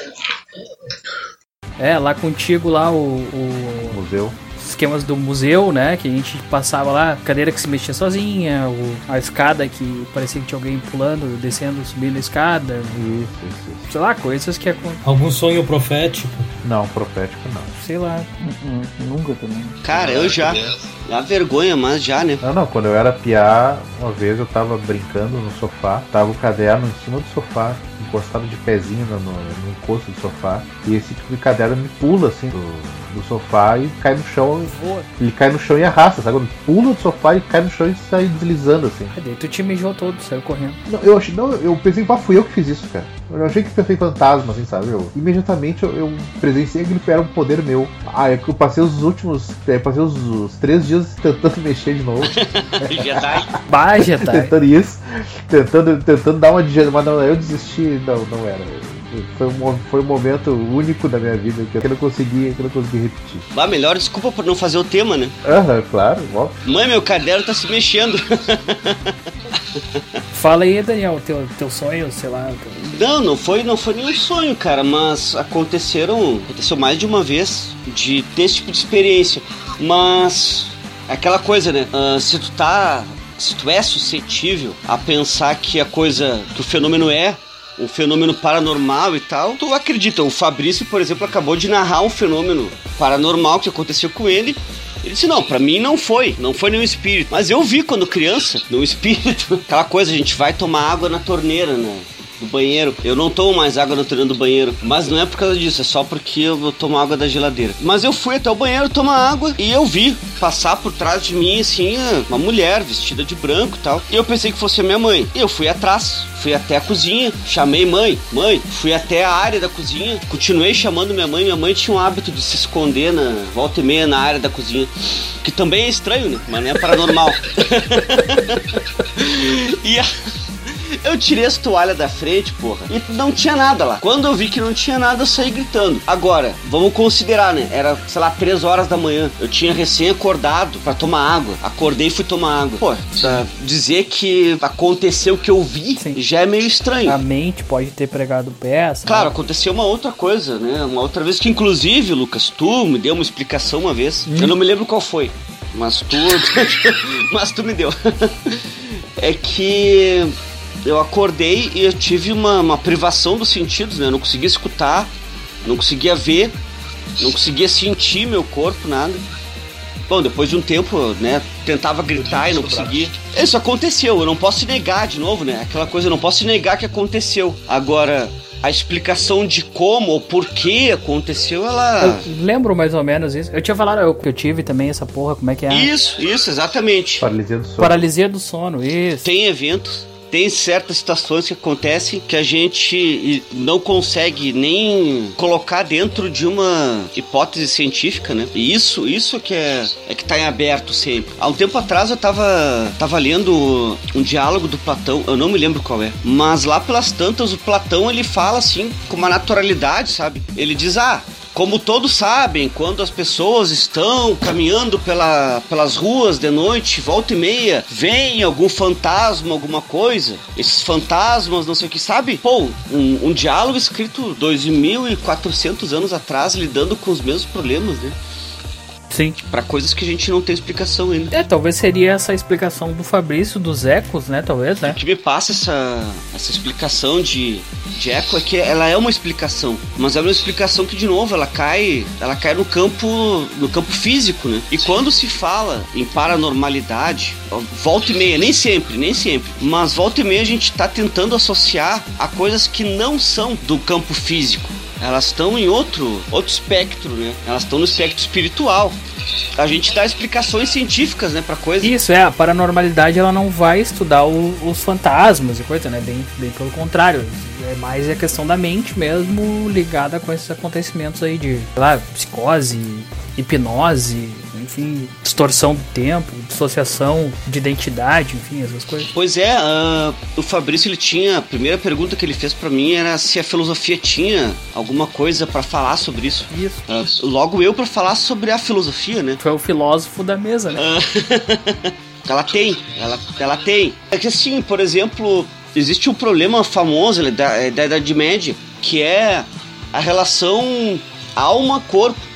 É, lá contigo lá o, o... Museu esquemas do museu, né? Que a gente passava lá, cadeira que se mexia sozinha, o, a escada que parecia que tinha alguém pulando, descendo, subindo a escada. Isso, isso, isso. Sei lá, coisas que é. Algum sonho profético? Não, profético não. Sei lá. Nunca também. Cara, eu já. Dá vergonha, mas já, né? Não, não, quando eu era piá, uma vez eu tava brincando no sofá, tava o caderno em cima do sofá, encostado de pezinho no, no encosto do sofá, e esse tipo de caderno me pula assim do, do sofá e cai no chão. Voa. Ele cai no chão e arrasta, sabe? Ele pula do sofá e cai no chão e sai deslizando assim. Cadê? Tu te mijou todo, saiu correndo. Não, eu achei, não, eu pensei, ah, fui eu que fiz isso, cara. Eu achei que pensei em fantasma, assim, sabe? Eu, imediatamente eu, eu presenciei que era um poder meu. Ah, eu passei os últimos. Eu passei os, os três dias tentando [LAUGHS] mexer de novo. [LAUGHS] Jedi. Bah, Jedi. tentando isso, tentando, tentando dar uma digestão, mas não, eu desisti, não, não era. Foi um, foi um momento único da minha vida que eu não consegui, que eu não consegui repetir. Bah, melhor desculpa por não fazer o tema, né? Aham, claro, óbvio. Mãe, meu caderno tá se mexendo. [LAUGHS] Fala aí, Daniel, teu, teu sonho, sei lá. teu- Não, não foi, não foi nenhum sonho, cara, mas aconteceram, aconteceu mais de uma vez de ter esse tipo de experiência. Mas é aquela coisa, né? Ah, se tu tá, se tu é suscetível a pensar que a coisa, que o fenômeno é um fenômeno paranormal e tal, tu acredita. O Fabrício, por exemplo, acabou de narrar um fenômeno paranormal que aconteceu com ele. Ele disse, não, pra mim não foi, não foi nenhum espírito. Mas eu vi quando criança, no espírito, [LAUGHS] aquela coisa, a gente vai tomar água na torneira, né? Do banheiro. Eu não tomo mais água na torneira do banheiro. Mas não é por causa disso, é só porque eu tomo água da geladeira. Mas eu fui até o banheiro tomar água e eu vi passar por trás de mim, assim, uma mulher vestida de branco e tal. E eu pensei que fosse a minha mãe. E eu fui atrás, fui até a cozinha, chamei mãe, mãe, fui até a área da cozinha, continuei chamando minha mãe. Minha mãe tinha um hábito de se esconder na volta e meia na área da cozinha. Que também é estranho, né? Mas não é paranormal. [LAUGHS] e a... Eu tirei as toalhas da frente, porra, e não tinha nada lá. Quando eu vi que não tinha nada, eu saí gritando. Agora, vamos considerar, né? Era, sei lá, 3 horas da manhã. Eu tinha recém acordado pra tomar água. Acordei e fui tomar água. Pô, pra dizer que aconteceu o que eu vi Sim. já é meio estranho. A mente pode ter pregado peça. Claro, aconteceu uma outra coisa, né? Uma outra vez que, inclusive, Lucas, tu me deu uma explicação uma vez. Eu não me lembro qual foi, mas tu. [LAUGHS] mas tu me deu. [LAUGHS] é que eu acordei e eu tive uma, uma privação dos sentidos, né? Eu não conseguia escutar, não conseguia ver, não conseguia sentir meu corpo, nada. Bom, depois de um tempo, né, tentava gritar e não conseguia. Isso aconteceu, eu não posso negar de novo, né? Aquela coisa, eu não posso negar que aconteceu. Agora, a explicação de como ou por que aconteceu, ela. Eu lembro mais ou menos isso. Eu tinha falado eu, que eu tive também essa porra, como é que é? Isso, isso, exatamente. Paralisia do sono. Paralisia do sono, isso. Tem eventos, tem certas situações que acontecem que a gente não consegue nem colocar dentro de uma hipótese científica, né? E isso, isso que é, é que tá em aberto sempre. Há um tempo atrás eu tava, tava lendo um diálogo do Platão, eu não me lembro qual é, mas lá pelas tantas o Platão ele fala assim com uma naturalidade, sabe? Ele diz: "Ah, como todos sabem, quando as pessoas estão caminhando pela, pelas ruas de noite, volta e meia, vem algum fantasma, alguma coisa, esses fantasmas, não sei o que, sabe? Pô, um, um diálogo escrito 2.400 anos atrás, lidando com os mesmos problemas, né? Sim. Pra coisas que a gente não tem explicação ainda. É, talvez seria essa explicação do Fabrício, dos ecos, né? Talvez, né? O que me passa essa, essa explicação de, de eco é que ela é uma explicação, mas é uma explicação que de novo ela cai, ela cai no campo no campo físico, né? E quando se fala em paranormalidade, volta e meia, nem sempre, nem sempre, mas volta e meia a gente tá tentando associar a coisas que não são do campo físico. Elas estão em outro, outro espectro, né? Elas estão no espectro espiritual. A gente dá explicações científicas, né, pra coisa. Isso, é, a paranormalidade ela não vai estudar o- os fantasmas e coisa, né? Bem, bem pelo contrário. É mais a questão da mente mesmo ligada com esses acontecimentos aí de, sei lá, psicose, hipnose, enfim, distorção do tempo, dissociação de identidade, enfim, essas coisas. Pois é, ah, o Fabrício ele tinha. A primeira pergunta que ele fez pra mim era se a filosofia tinha alguma coisa pra falar sobre isso. Isso. Ah, logo eu pra falar sobre a filosofia, né? Foi o filósofo da mesa, né? Ah, [LAUGHS] ela tem, ela, ela tem. É que assim, por exemplo, existe um problema famoso né, da, da Idade Média, que é a relação alma-corpo.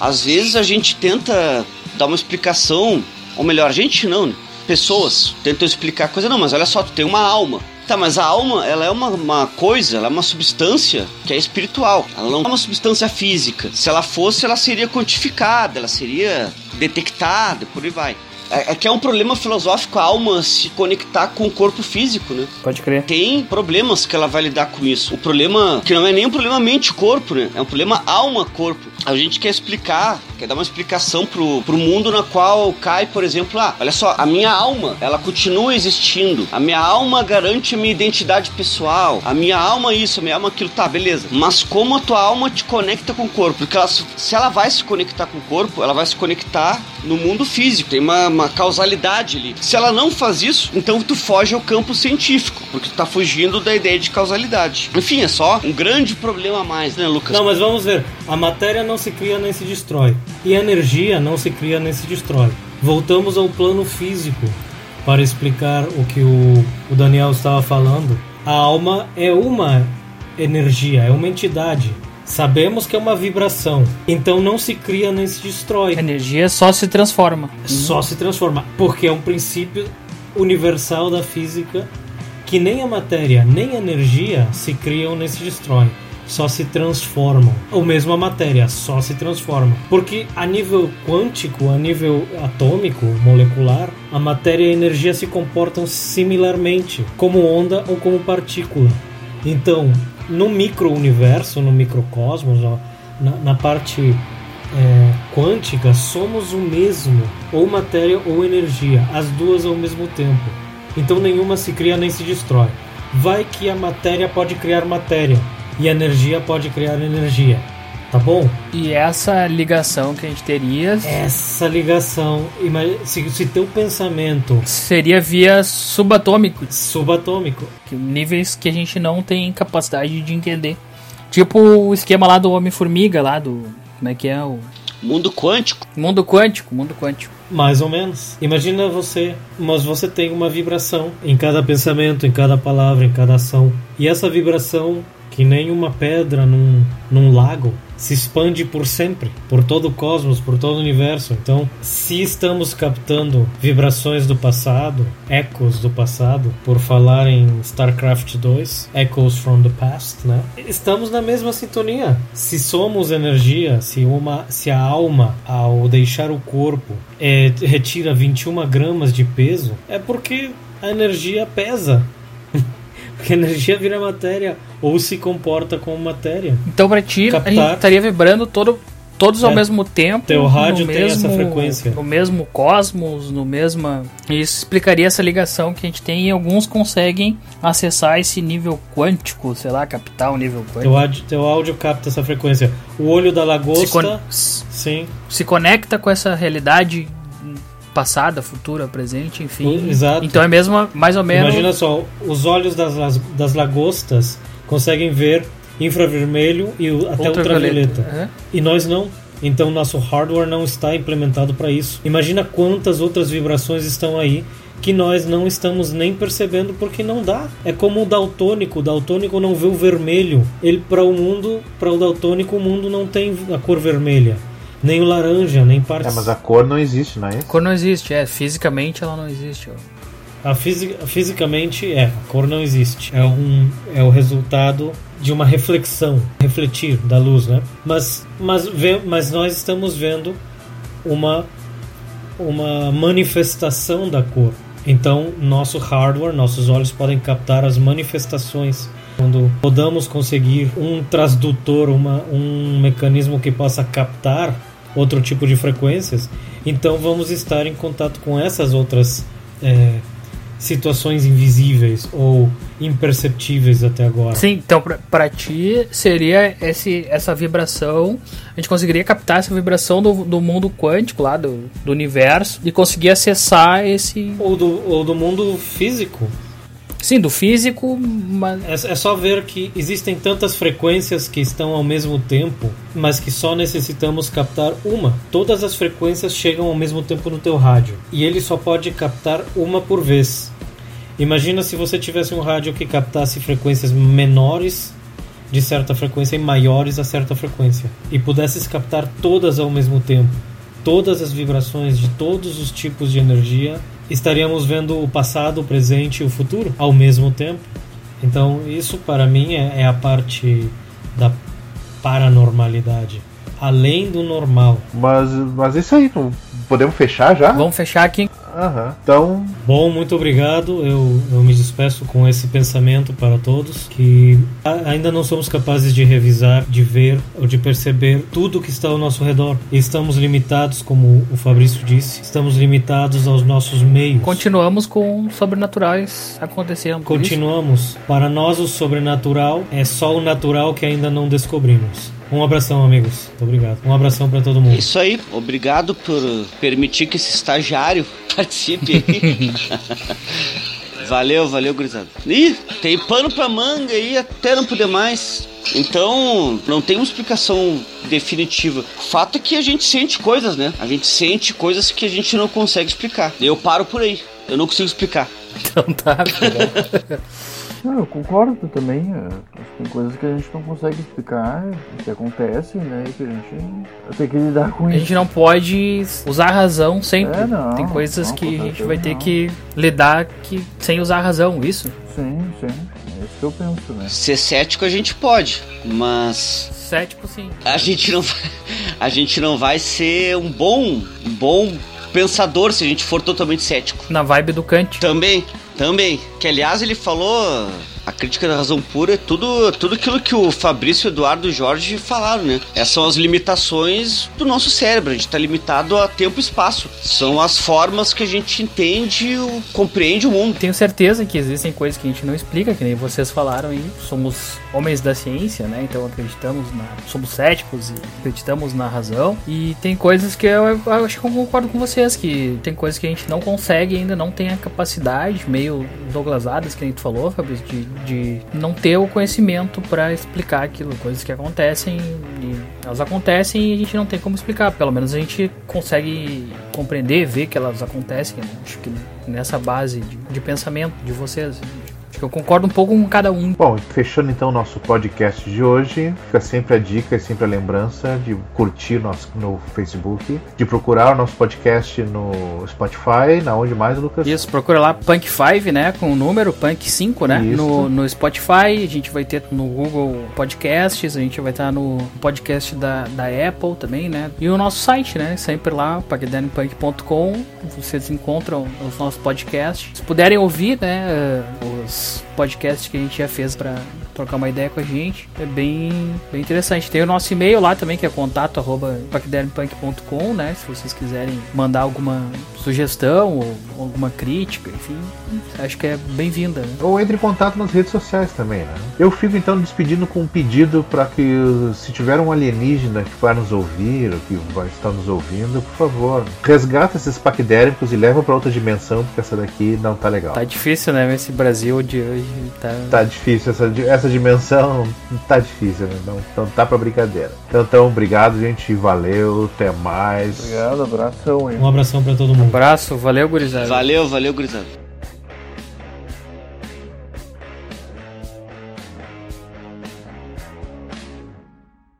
Às vezes a gente tenta dar uma explicação, ou melhor, a gente não, né? Pessoas tentam explicar coisa, não, mas olha só, tu tem uma alma. Tá, mas a alma, ela é uma, uma coisa, ela é uma substância que é espiritual. Ela não é uma substância física. Se ela fosse, ela seria quantificada, ela seria conectada, por aí vai. É, é que é um problema filosófico a alma se conectar com o corpo físico, né? Pode crer. Tem problemas que ela vai lidar com isso. O problema, que não é nem um problema mente-corpo, né? É um problema alma-corpo. A gente quer explicar, quer dar uma explicação pro, pro mundo na qual cai, por exemplo, ah, olha só, a minha alma, ela continua existindo. A minha alma garante a minha identidade pessoal. A minha alma isso, a minha alma aquilo. Tá, beleza. Mas como a tua alma te conecta com o corpo? Porque ela, se ela vai se conectar com o corpo, ela vai se conectar no mundo físico. Tem uma, uma causalidade ali. Se ela não faz isso, então tu foge ao campo científico, porque tu tá fugindo da ideia de causalidade. Enfim, é só um grande problema a mais, né, Lucas? Não, mas vamos ver. A matéria não se cria nem se destrói. E a energia não se cria nem se destrói. Voltamos ao plano físico para explicar o que o, o Daniel estava falando. A alma é uma energia, é uma entidade. Sabemos que é uma vibração, então não se cria nem se destrói. A energia só se transforma. Só se transforma, porque é um princípio universal da física que nem a matéria nem a energia se criam nem se destroem. Só se transformam. Ou mesmo a matéria só se transforma. Porque a nível quântico, a nível atômico, molecular, a matéria e a energia se comportam similarmente, como onda ou como partícula. Então, no micro-universo, no microcosmos, na, na parte é, quântica, somos o mesmo, ou matéria ou energia, as duas ao mesmo tempo. Então nenhuma se cria nem se destrói. Vai que a matéria pode criar matéria e a energia pode criar energia. Tá bom? E essa ligação que a gente teria Essa ligação, se, se teu pensamento seria via subatômico, subatômico, que- níveis que a gente não tem capacidade de entender. Tipo o esquema lá do Homem-Formiga, lá do. Como é que é? O Mundo quântico. mundo quântico, mundo quântico. Mais ou menos. Imagina você, mas você tem uma vibração em cada pensamento, em cada palavra, em cada ação. E essa vibração, que nem uma pedra num, num lago, se expande por sempre, por todo o cosmos, por todo o universo. Então, se estamos captando vibrações do passado, ecos do passado, por falar em StarCraft 2, Echoes from the Past, né? Estamos na mesma sintonia. Se somos energia, se uma, se a alma ao deixar o corpo é, retira 21 gramas de peso, é porque a energia pesa. Porque a energia vira matéria ou se comporta como matéria. Então pra ti, a Captar. gente estaria vibrando todo, todos ao É. mesmo tempo. Teu rádio tem essa mesmo, frequência. No mesmo cosmos, no mesma. Isso explicaria essa ligação que a gente tem e alguns conseguem acessar esse nível quântico, sei lá, captar o nível quântico. Teu áudio, teu áudio capta essa frequência. O olho da Se, lagosta, con- s- sim. se conecta com essa realidade passada, futura, presente, enfim. Exato. Então é mesmo mais ou menos. Imagina só, os olhos das, das lagostas conseguem ver infravermelho e o- até ultravioleta. Aham. E nós não. Então nosso hardware não está implementado para isso. Imagina quantas outras vibrações estão aí que nós não estamos nem percebendo porque não dá. É como o daltônico, o daltônico não vê o vermelho. Ele para o mundo, para o daltônico o mundo não tem a cor vermelha, nem o laranja, nem É, partes. mas a cor não existe, não é isso? Cor não existe, é. Fisicamente ela não existe. ó. A fisi- fisicamente é, a cor não existe. É um é o resultado de uma reflexão, refletir da luz, né? Mas mas vê, mas nós estamos vendo uma uma manifestação da cor. Então, nosso hardware, nossos olhos podem captar as manifestações. Quando podamos conseguir um transdutor, uma, um mecanismo que possa captar outro tipo de frequências, então vamos estar em contato com essas outras é, situações invisíveis ou imperceptíveis até agora. Sim, então pra ti seria esse, essa vibração. A gente conseguiria captar essa vibração do, do mundo quântico lá, do, do universo, e conseguir acessar esse. Ou do, ou do mundo físico. Sim, do físico, mas. É, é só ver que existem tantas frequências que estão ao mesmo tempo, mas que só necessitamos captar uma. Todas as frequências chegam ao mesmo tempo no teu rádio e ele só pode captar uma por vez. Imagina se você tivesse um rádio que captasse frequências menores de certa frequência e maiores a certa frequência e pudesses captar todas ao mesmo tempo. Todas as vibrações de todos os tipos de energia, estaríamos vendo o passado, o presente e o futuro ao mesmo tempo. Então, isso para mim é, é a parte da paranormalidade. além do normal. Mas, mas é isso aí, não- podemos fechar já? Vamos fechar aqui. Aham. Então, Bom, muito obrigado. Eu, eu me despeço com esse pensamento para todos que a- ainda não somos capazes de revisar, de ver ou de perceber tudo que está ao nosso redor. E estamos limitados, como o Fabrício disse, estamos limitados aos nossos meios. Continuamos com sobrenaturais acontecendo. Isso? Continuamos. Para nós, o sobrenatural é só o natural que ainda não descobrimos. Um abração, amigos. Muito obrigado. Um abração para todo mundo. Isso aí, obrigado por permitir que esse estagiário [LAUGHS] participe aí. [LAUGHS] valeu, valeu, gurizada. Ih, tem pano pra manga aí até não poder mais. Então, não tem uma explicação definitiva. O fato é que a gente sente coisas, né? A gente sente coisas que a gente não consegue explicar. Eu paro por aí. Eu não consigo explicar. Então tá. [LAUGHS] Não, eu concordo também. é, Tem coisas que a gente não consegue explicar, que acontecem, né? E que a gente tem que lidar com A isso. gente não pode usar a razão sempre. É, não, Tem coisas não, que a gente vai ter certeza que lidar que, sem usar a razão, isso? Sim, sim. É isso que eu penso, né? Ser cético a gente pode, mas Cético sim. a gente não vai, a gente não vai ser um bom, um bom pensador se a gente for totalmente cético. Na vibe do Kant. Também, também. Que aliás ele falou a crítica da razão pura é tudo, tudo aquilo que o Fabrício, Eduardo e Jorge falaram, né? Essas são as limitações do nosso cérebro. A gente tá limitado a tempo e espaço. São as formas que a gente entende, compreende o mundo. Tenho certeza que existem coisas que a gente não explica, que nem vocês falaram aí. Somos homens da ciência, né? Então acreditamos na. Somos céticos e acreditamos na razão. E tem coisas que eu, eu acho que eu concordo com vocês, que tem coisas que a gente não consegue ainda, não tem a capacidade, meio Douglas Adams, que a gente falou, Fabrício, de, de não ter o conhecimento pra explicar aquilo, coisas que acontecem e elas acontecem e a gente não tem como explicar. Pelo menos a gente consegue compreender, ver que elas acontecem. né? Acho que nessa base de, de pensamento de vocês. Acho que eu concordo um pouco com cada um. Bom, fechando então o nosso podcast de hoje, fica sempre a dica e sempre a lembrança de curtir nosso no Facebook, de procurar o nosso podcast no Spotify, na onde mais, Lucas? Isso, procura lá Punk 5, né? Com o número Punk 5, né? Isso. No, no Spotify, a gente vai ter no Google Podcasts, a gente vai estar no podcast da, da Apple também, né? E o nosso site, né? Sempre lá, pagdanpunk.com. Vocês encontram os nossos podcasts. Se puderem ouvir, né? eh, Os podcasts que a gente já fez pra trocar uma ideia com a gente, é bem, bem interessante. Tem o nosso e-mail lá também, que é contato arroba pacdermpunk.com, né? Se vocês quiserem mandar alguma sugestão ou alguma crítica, enfim, acho que é bem-vinda. né? Ou entre em contato nas redes sociais também, né? Eu fico então despedindo com um pedido para que, se tiver um alienígena que vai nos ouvir, ou que vai estar nos ouvindo, por favor, resgata esses paquidérmicos e leva para outra dimensão, porque essa daqui não tá legal. Tá difícil, né? Esse Brasil de hoje tá. Tá difícil, essa, essa dimensão tá difícil, né? Não, não tá pra brincadeira. Então, então, obrigado, gente. Valeu, até mais. Obrigado, abração aí. Um abração para todo mundo. Abraço, valeu, gurizada. Valeu, valeu, gurizada.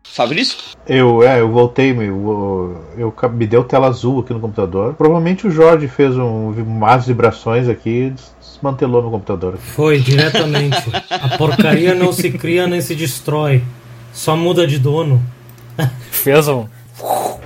Fabrício? Eu, é, eu voltei, eu, eu, eu- me deu tela azul aqui no computador. Provavelmente o Jorge fez um, más vibrações aqui e des- desmantelou no computador. Foi, diretamente. A porcaria não se cria nem se destrói. Só muda de dono. Fez um, [LAUGHS]